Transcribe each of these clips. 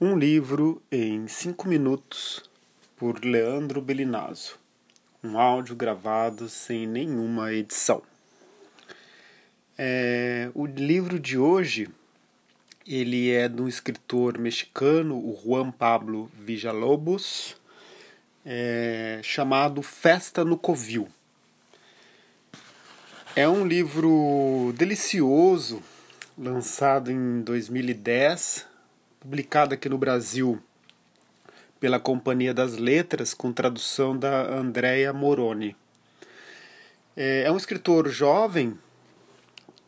Um livro em cinco minutos por Leandro Belinazzo. Um áudio gravado sem nenhuma edição. É, o livro de hoje ele é de um escritor mexicano, o Juan Pablo Villalobos, é, chamado Festa no Covil. É um livro delicioso, lançado em 2010 publicado aqui no Brasil pela Companhia das Letras, com tradução da Andrea Moroni. É, é um escritor jovem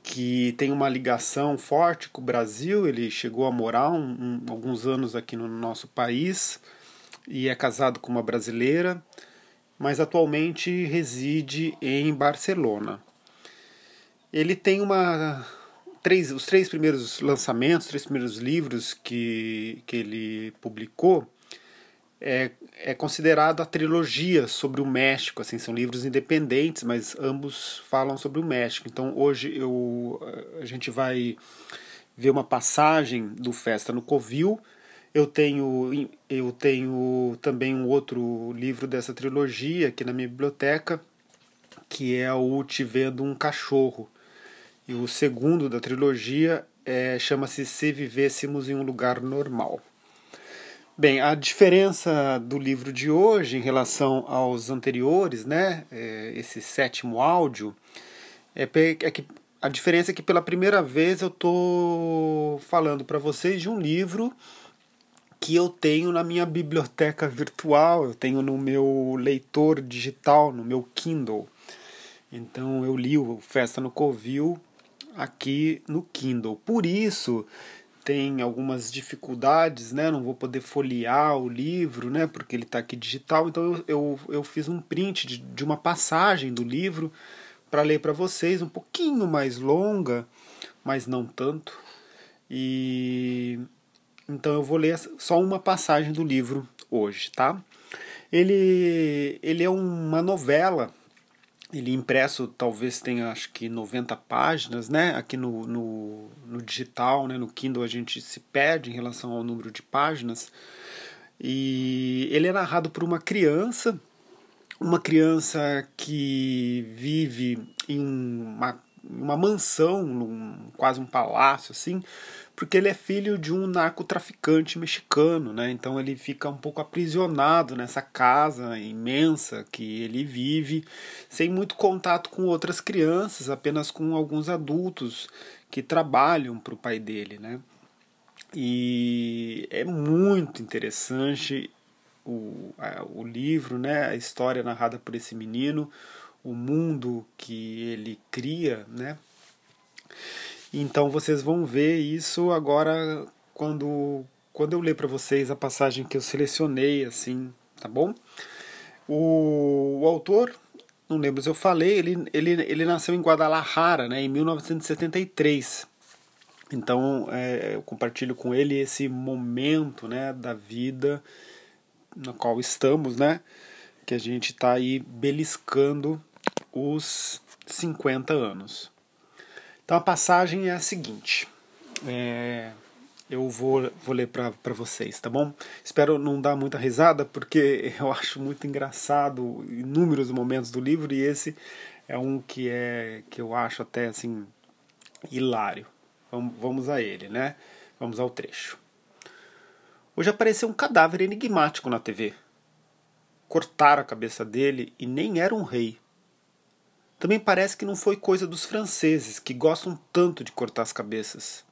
que tem uma ligação forte com o Brasil. Ele chegou a morar um, um, alguns anos aqui no nosso país e é casado com uma brasileira, mas atualmente reside em Barcelona. Ele tem uma três, os três primeiros lançamentos, os três primeiros livros que, que ele publicou, é, é considerado a trilogia sobre o México. Assim, são livros independentes, mas ambos falam sobre o México. Então hoje eu, a gente vai ver uma passagem do Festa no Covil. Eu tenho, eu tenho também um outro livro dessa trilogia aqui na minha biblioteca, que é o Te Vendo um Cachorro, e o segundo da trilogia é, chama-se Se Vivêssemos em um Lugar Normal. Bem, a diferença do livro de hoje em relação aos anteriores, né, é, esse sétimo áudio, é, é, que a diferença é que pela primeira vez eu estou falando para vocês de um livro que eu tenho na minha biblioteca virtual, eu tenho no meu leitor digital, no meu Kindle. Então eu li o Festa no Covil aqui no Kindle. Por isso tem algumas dificuldades, né? Não vou poder folhear o livro, né? Porque ele está aqui digital. Então eu, eu, eu, fiz um print de, de uma passagem do livro para ler para vocês, um pouquinho mais longa, mas não tanto. E então eu vou ler só uma passagem do livro hoje, tá? Ele, ele é uma novela ele impresso talvez tenha acho que 90 páginas, né? Aqui no, no, no, digital, né? no Kindle a gente se perde em relação ao número de páginas. E ele é narrado por uma criança, uma criança que vive em uma, uma mansão, num, quase um palácio assim, porque ele é filho de um narcotraficante mexicano, né? Então ele fica um pouco aprisionado nessa casa imensa que ele vive, sem muito contato com outras crianças, apenas com alguns adultos que trabalham para o pai dele, né? E é muito interessante o, o livro, né? A história narrada por esse menino, o mundo que ele cria, né? Então vocês vão ver isso agora quando quando eu ler para vocês a passagem que eu selecionei assim, tá bom? O, o, autor, não lembro se eu falei, ele, ele, ele nasceu em Guadalajara, né, em 1973. Então é, eu compartilho com ele esse momento, né, da vida na qual estamos, né, que a gente está aí beliscando os 50 anos. Então a passagem é a seguinte. É, eu vou, vou ler para vocês, tá bom? Espero não dar muita risada, porque eu acho muito engraçado inúmeros momentos do livro e esse é um que é que eu acho até assim hilário. Vamos, vamos a ele, né? Vamos ao trecho. Hoje apareceu um cadáver enigmático na TV. Cortaram a cabeça dele e nem era um rei. Também parece que não foi coisa dos franceses, que gostam tanto de cortar as cabeças.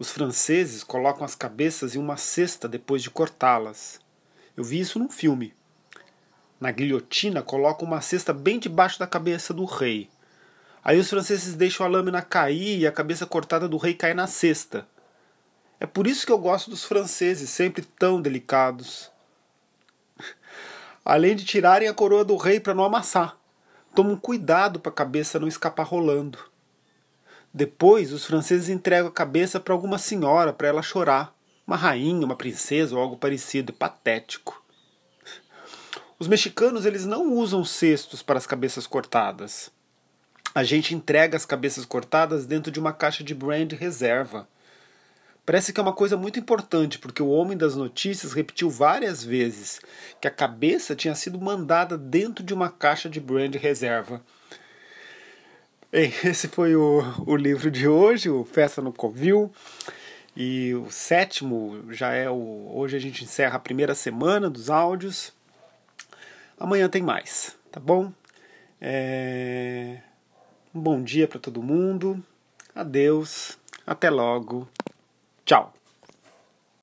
Os franceses colocam as cabeças em uma cesta depois de cortá-las. Eu vi isso num filme. Na guilhotina colocam uma cesta bem debaixo da cabeça do rei. Aí os franceses deixam a lâmina cair e a cabeça cortada do rei cai na cesta. É por isso que eu gosto dos franceses, sempre tão delicados. Além de tirarem a coroa do rei para não amassar tomam cuidado para a cabeça não escapar rolando. Depois, os franceses entregam a cabeça para alguma senhora para ela chorar, uma rainha, uma princesa ou algo parecido, patético. Os mexicanos eles não usam cestos para as cabeças cortadas. A gente entrega as cabeças cortadas dentro de uma caixa de brand reserva. Parece que é uma coisa muito importante, porque o homem das notícias repetiu várias vezes que a cabeça tinha sido mandada dentro de uma caixa de brand reserva. Bem, esse foi o, o livro de hoje, o Festa no Covil. E o sétimo já é o. Hoje a gente encerra a primeira semana dos áudios. Amanhã tem mais, tá bom? É... Um bom dia para todo mundo. Adeus. Até logo. Ciao.